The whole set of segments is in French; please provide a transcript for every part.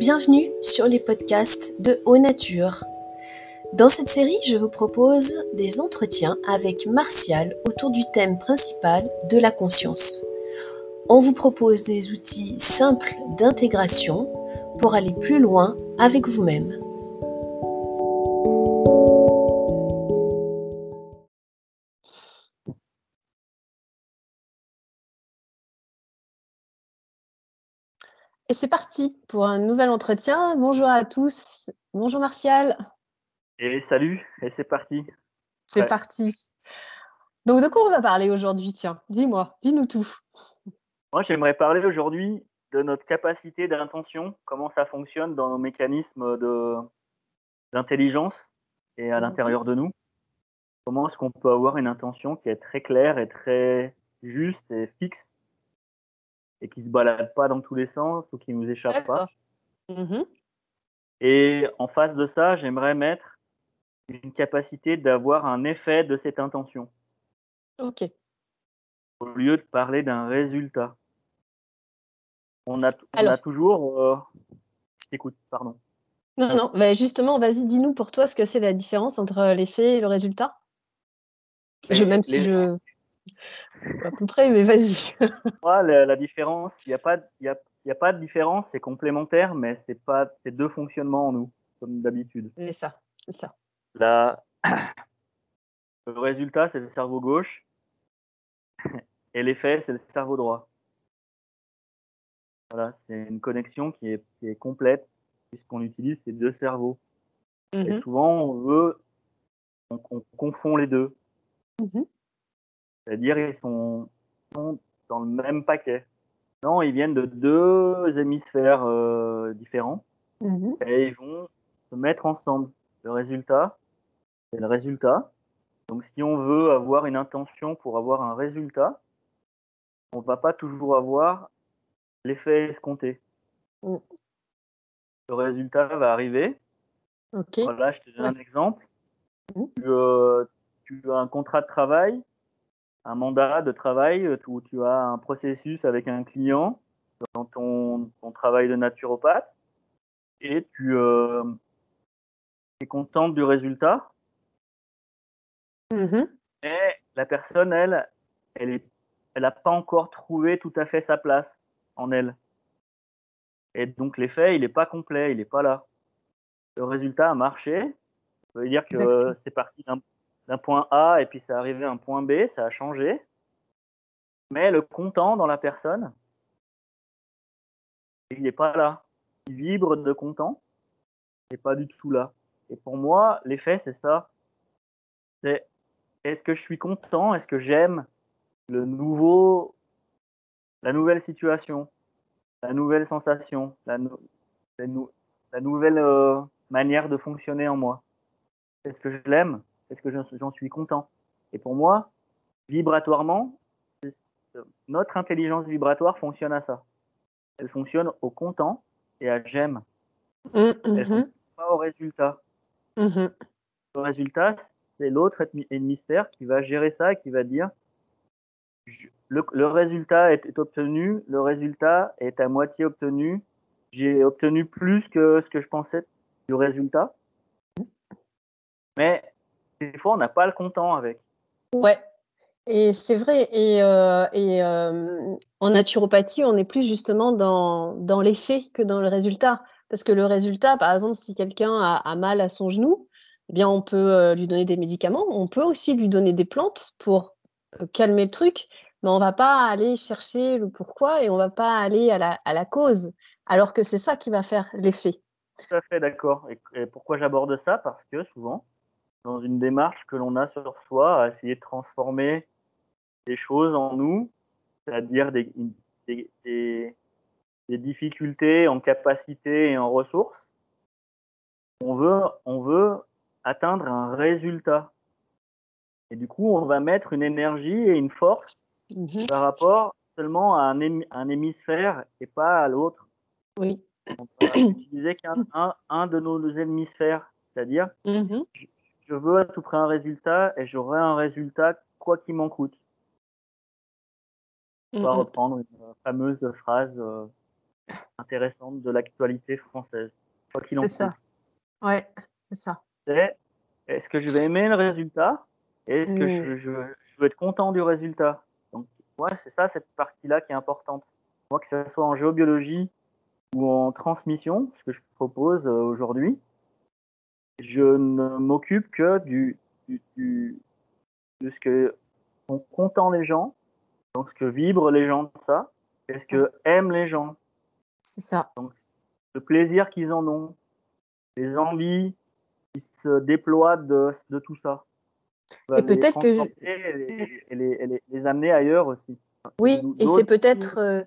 Bienvenue sur les podcasts de Haut Nature. Dans cette série, je vous propose des entretiens avec Martial autour du thème principal de la conscience. On vous propose des outils simples d'intégration pour aller plus loin avec vous-même. Et c'est parti pour un nouvel entretien. Bonjour à tous. Bonjour Martial. Et salut, et c'est parti. C'est parti. Donc de quoi on va parler aujourd'hui? Tiens, dis-moi, dis-nous tout. Moi, j'aimerais parler aujourd'hui de notre capacité d'intention, comment ça fonctionne dans nos mécanismes d'intelligence et à mhm. l'intérieur de nous. Comment est-ce qu'on peut avoir une intention qui est très claire et très juste et fixe et qui se balade pas dans tous les sens ou qui nous échappe pas. Mhm. Et en face de ça, j'aimerais mettre une capacité d'avoir un effet de cette intention. Ok. Au lieu de parler d'un résultat. On a, on a toujours. Euh... Écoute, pardon. Non, non, mais justement, vas-y, dis-nous pour toi ce que c'est la différence entre l'effet et le résultat. Je, même si je à peu près, mais vas-y. la, la, différence, il n'y a, pas, y a, y a pas de différence, c'est complémentaire, mais c'est pas c'est deux fonctionnements en nous, comme d'habitude. C'est ça, c'est ça. La... Le résultat, c'est le cerveau gauche, et l'effet, c'est le cerveau droit. Voilà, c'est une connexion qui est, qui est complète, puisqu'on utilise ces deux cerveaux. Et mm-hmm. souvent, on veut, on, on confond les deux. Mm-hmm. C'est-à-dire ils sont, dans le même paquet. Non, ils viennent de deux hémisphères euh, différents mhm. et ils vont se mettre ensemble. Le résultat, c'est le résultat. Donc si on veut avoir une intention pour avoir un résultat, on va pas toujours avoir l'effet escompté. Mm. Le résultat va arriver. Voilà, je te donne un exemple. Mm. Euh, tu, as un contrat de travail un mandat de travail euh, où tu as un processus avec un client dans ton, travail de naturopathe et tu euh, es contente du résultat. Mm-hmm. Et la personne, elle, elle n'a pas encore trouvé tout à fait sa place en elle. Et donc l'effet, il n'est pas complet, il n'est pas là. Le résultat a marché. Ça veut dire que c'est parti d'un point A et puis ça arrivé à un point B, ça a changé. Mais le content dans la personne, il n'est pas là. Il vibre de content, il n'est pas du tout là. Et pour moi, l'effet, c'est ça. C'est est-ce que je suis content? Est-ce que j'aime le nouveau, la nouvelle situation, la nouvelle sensation, la, la, nouvelle euh, manière de fonctionner en moi? Est-ce que je l'aime? Est-ce que j'en suis content Et pour moi, vibratoirement, notre intelligence vibratoire fonctionne à ça. Elle fonctionne au content et à j'aime. Elle mm-hmm. fonctionne pas au résultat. Mm-hmm. Le résultat, c'est l'autre hémisphère qui va gérer ça et qui va dire le, résultat est, obtenu, le résultat est à moitié obtenu, j'ai obtenu plus que ce que je pensais du résultat. Mais des fois, on n'a pas le content avec. Ouais, et c'est vrai. Et, euh, et euh, en naturopathie, on est plus justement dans, dans l'effet que dans le résultat. Parce que le résultat, par exemple, si quelqu'un a, mal à son genou, eh bien, on peut euh, lui donner des médicaments. On peut aussi lui donner des plantes pour calmer le truc, mais on va pas aller chercher le pourquoi et on va pas aller à la, à la cause, alors que c'est ça qui va faire l'effet. Tout à fait d'accord. et pourquoi j'aborde ça? Parce que souvent, dans une démarche que l'on a sur soi, à essayer de transformer des choses en nous, c'est-à-dire des, des, des, difficultés en capacité et en ressources. On veut, on veut atteindre un résultat. Et du coup, on va mettre une énergie et une force mhm. par rapport seulement à un, un, hémisphère et pas à l'autre. Oui. On va utiliser qu'un un, un, de nos hémisphères, c'est-à-dire mhm je veux à tout prix un résultat et j'aurai un résultat quoi qu'il m'en coûte. On va reprendre une fameuse phrase euh, intéressantes de l'actualité française. C'est ça. Ouais, c'est ça. C'est est-ce que je vais aimer le résultat? Est-ce que je, je, je, veux être content du résultat? Donc, ouais, c'est ça, cette partie-là qui est importante. Moi, que ce soit en géobiologie ou en transmission, ce que je propose euh, aujourd'hui, je ne m'occupe que du, du, du, de ce que sont contents les gens, donc ce que vibrent les gens de ça, et ce que aiment les gens. C'est ça. Donc, le plaisir qu'ils en ont, les envies qui se déploient de, de tout ça. Et peut-être que je... et, les, et les, les, amener ailleurs aussi. Oui, et c'est peut-être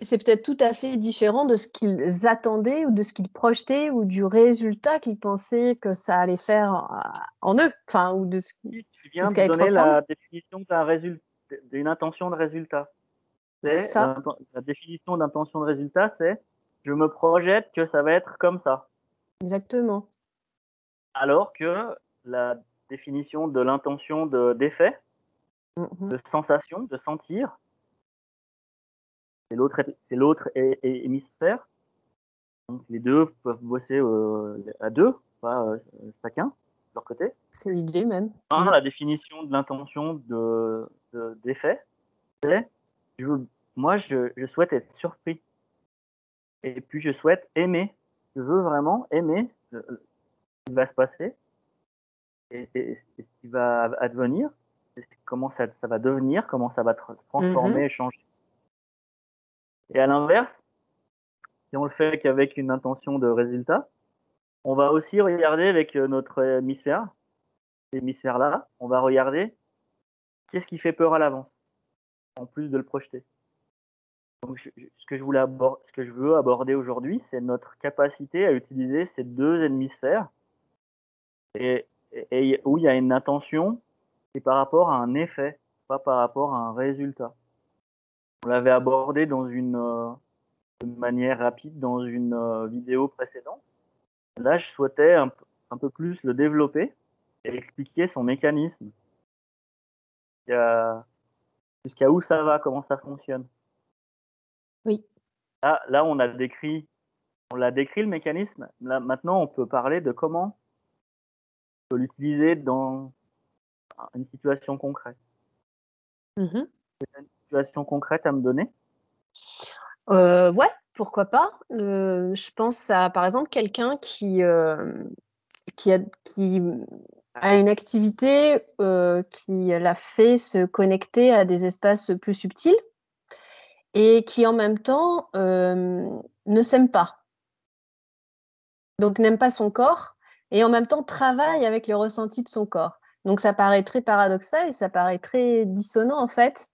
c'est peut-être tout à fait différent de ce qu'ils attendaient ou de ce qu'ils projetaient ou du résultat qu'ils pensaient que ça allait faire euh, en eux. Enfin, ou de ce, tu viens de, de donner la définition d'un résultat, d'une intention de résultat. C'est ça. La définition d'intention de résultat, c'est je me projette que ça va être comme ça. Exactement. Alors que la définition de l'intention d'effet, de, Mhm. de sensation, de sentir, c'est l'autre c'est hémisphère. Donc les deux peuvent bosser euh, à deux, pas euh, chacun de leur côté. C'est l'idée même. Un, la définition de l'intention de, de- d'effet, c'est je moi je, je souhaite être surpris. Et puis je souhaite aimer. Je veux vraiment aimer le- ce qui va se passer et, et- et ce qui va advenir, comment ça, ça va devenir, comment ça va se transformer et changer. Et à l'inverse, si on le fait qu'avec une intention de résultat, on va aussi regarder avec euh, notre hémisphère, cet hémisphère-là, on va regarder qu'est-ce qui fait peur à l'avance, en plus de le projeter. Donc, ce que je voulais abor- ce que je veux aborder aujourd'hui, c'est notre capacité à utiliser ces deux hémisphères et où il y a une intention c'est par rapport à un effet, pas par rapport à un résultat. On l'avait abordé dans une, euh, de manière rapide dans une euh, vidéo précédente. Là, je souhaitais un, peu plus le développer et expliquer son mécanisme. Jusqu'à où ça va, comment ça fonctionne. Oui. Là, là, on a décrit, on l'a décrit le mécanisme. Là, maintenant, on peut parler de comment on peut l'utiliser dans une situation concrète. Mhm. Une situation concrète à me donner? Euh, ouais, pourquoi pas. Euh, je pense à, par exemple, quelqu'un qui, euh, a, une activité qui l'a fait se connecter à des espaces plus subtils et qui, en même temps, ne s'aime pas. Donc, n'aime pas son corps et en même temps travaille avec les ressentis de son corps. Donc, ça paraît très paradoxal et ça paraît très dissonant, en fait.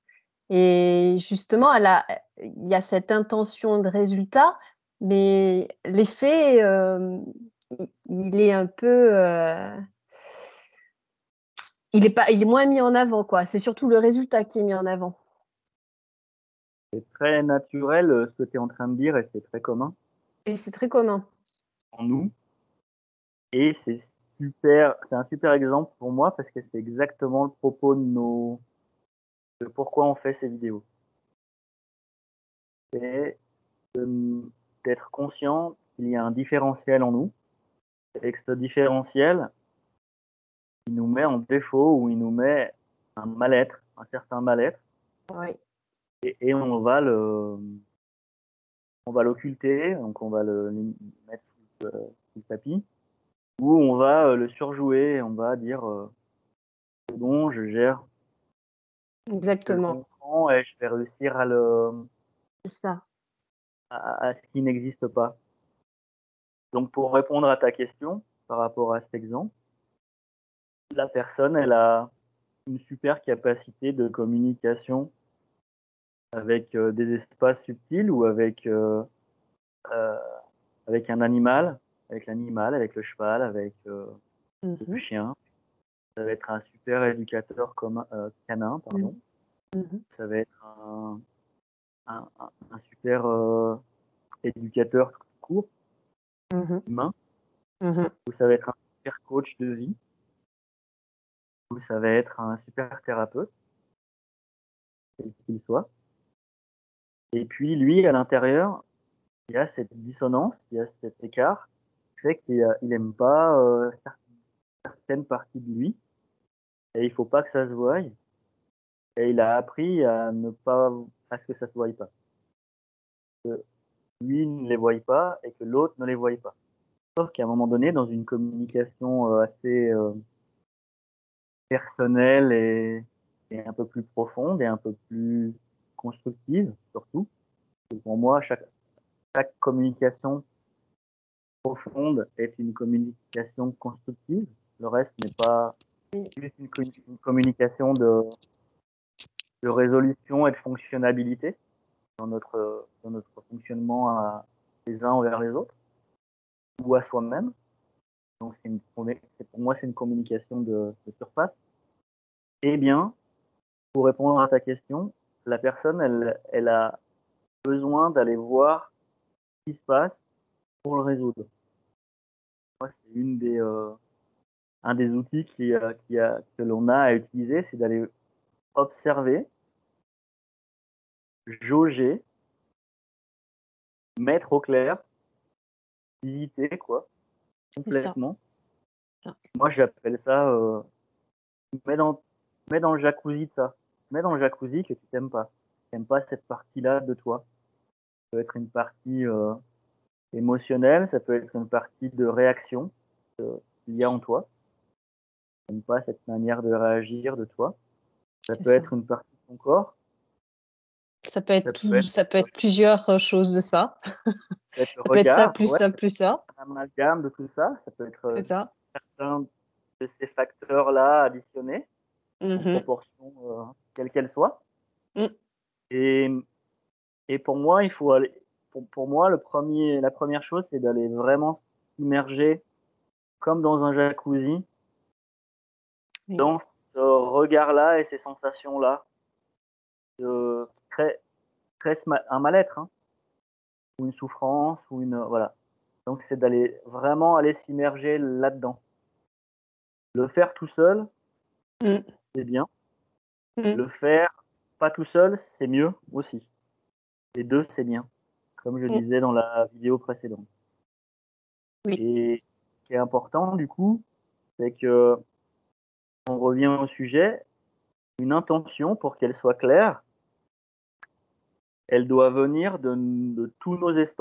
Et justement, elle a, il y a cette intention de résultat, mais l'effet, euh, il, il est un peu, euh, il est pas, il est moins mis en avant, quoi. C'est surtout le résultat qui est mis en avant. C'est très naturel euh, ce que tu es en train de dire et c'est très commun Et c'est très commun. en nous. Et c'est super, c'est un super exemple pour moi parce que c'est exactement le propos de nos, de pourquoi on fait ces vidéos. C'est d'être conscient qu'il y a un différentiel en nous et que ce différentiel, il nous met en défaut ou il nous met un mal-être, un certain mal-être Oui. et, et on va le on va l'occulter donc on va le mettre sous, le- sous le tapis ou on va euh, le surjouer on va dire euh, c'est bon je gère Exactement. et je vais réussir à le C'est ça. à, à ce qui n'existe pas donc pour répondre à ta question par rapport à cet exemple la personne elle a une super capacité de communication avec euh, des espaces subtils ou avec euh, euh, avec un animal, avec l'animal, avec le cheval, avec le Mhm. chien. Ça va être un super éducateur commun, euh, canin, pardon. Mhm. Ça va être un, un, un- un super euh, éducateur tout court, Mhm. humain. Mhm. Ou ça va être un super coach de vie. Ou ça va être un super thérapeute, quel qu'il soit. Et puis lui, à l'intérieur, il y a cette dissonance, il y a cet écart, qui fait qu'il n'aime pas euh, certaines parties de lui, et il faut pas que ça se voie. Et il a appris à ne pas, à ce que ça se voie pas. Que lui ne les voie pas et que l'autre ne les voie pas. Sauf qu'à un moment donné, dans une communication euh, assez euh, personnelle et, et, un peu plus profonde et un peu plus constructive, surtout, pour moi, chaque, chaque communication profonde est une communication constructive. Le reste n'est pas juste une, communication de, de résolution et de fonctionnalité dans notre, dans notre fonctionnement à, les uns envers les autres ou à soi-même. Donc, une, pour moi, c'est une communication de, surface. Eh bien, pour répondre à ta question, la personne, elle, a besoin d'aller voir ce qui se passe pour le résoudre. C'est une des, euh, un des outils qui, euh, qui a, que l'on a à utiliser, c'est d'aller observer jauger, mettre au clair, visiter, quoi, complètement. Moi, j'appelle ça, euh, mets, dans, mets dans le jacuzzi de ça. Mets dans le jacuzzi que tu t'aimes pas. Tu n'aimes pas cette partie-là de toi. Ça peut être une partie euh, émotionnelle, ça peut être une partie de réaction euh, qu'il y a en toi. Tu n'aimes pas cette manière de réagir de toi. Ça peut être une partie de ton corps ça peut être, ça peut être, plusieurs euh, choses de ça. ça peut être ça, plus ça, plus ça. Un amalgame de tout ça. Ça peut être euh, certains de ces facteurs-là additionnés, en mm-hmm. proportion euh, quelle qu'elle soit. Mm. Et, et pour moi, il faut aller. Pour, pour moi, le premier, la première chose, c'est d'aller vraiment s'immerger comme dans un jacuzzi, dans ce regard-là et ces sensations-là de crée, un mal-être, hein, ou une souffrance, ou une voilà. Donc c'est d'aller vraiment aller s'immerger là-dedans. Le faire tout seul, mm. c'est bien. Mm. Le faire pas tout seul, c'est mieux aussi. Les deux, c'est bien, comme je mm. disais dans la vidéo précédente. Et ce qui est important du coup, c'est que on revient au sujet, une intention pour qu'elle soit claire, elle doit venir de, tous nos espaces.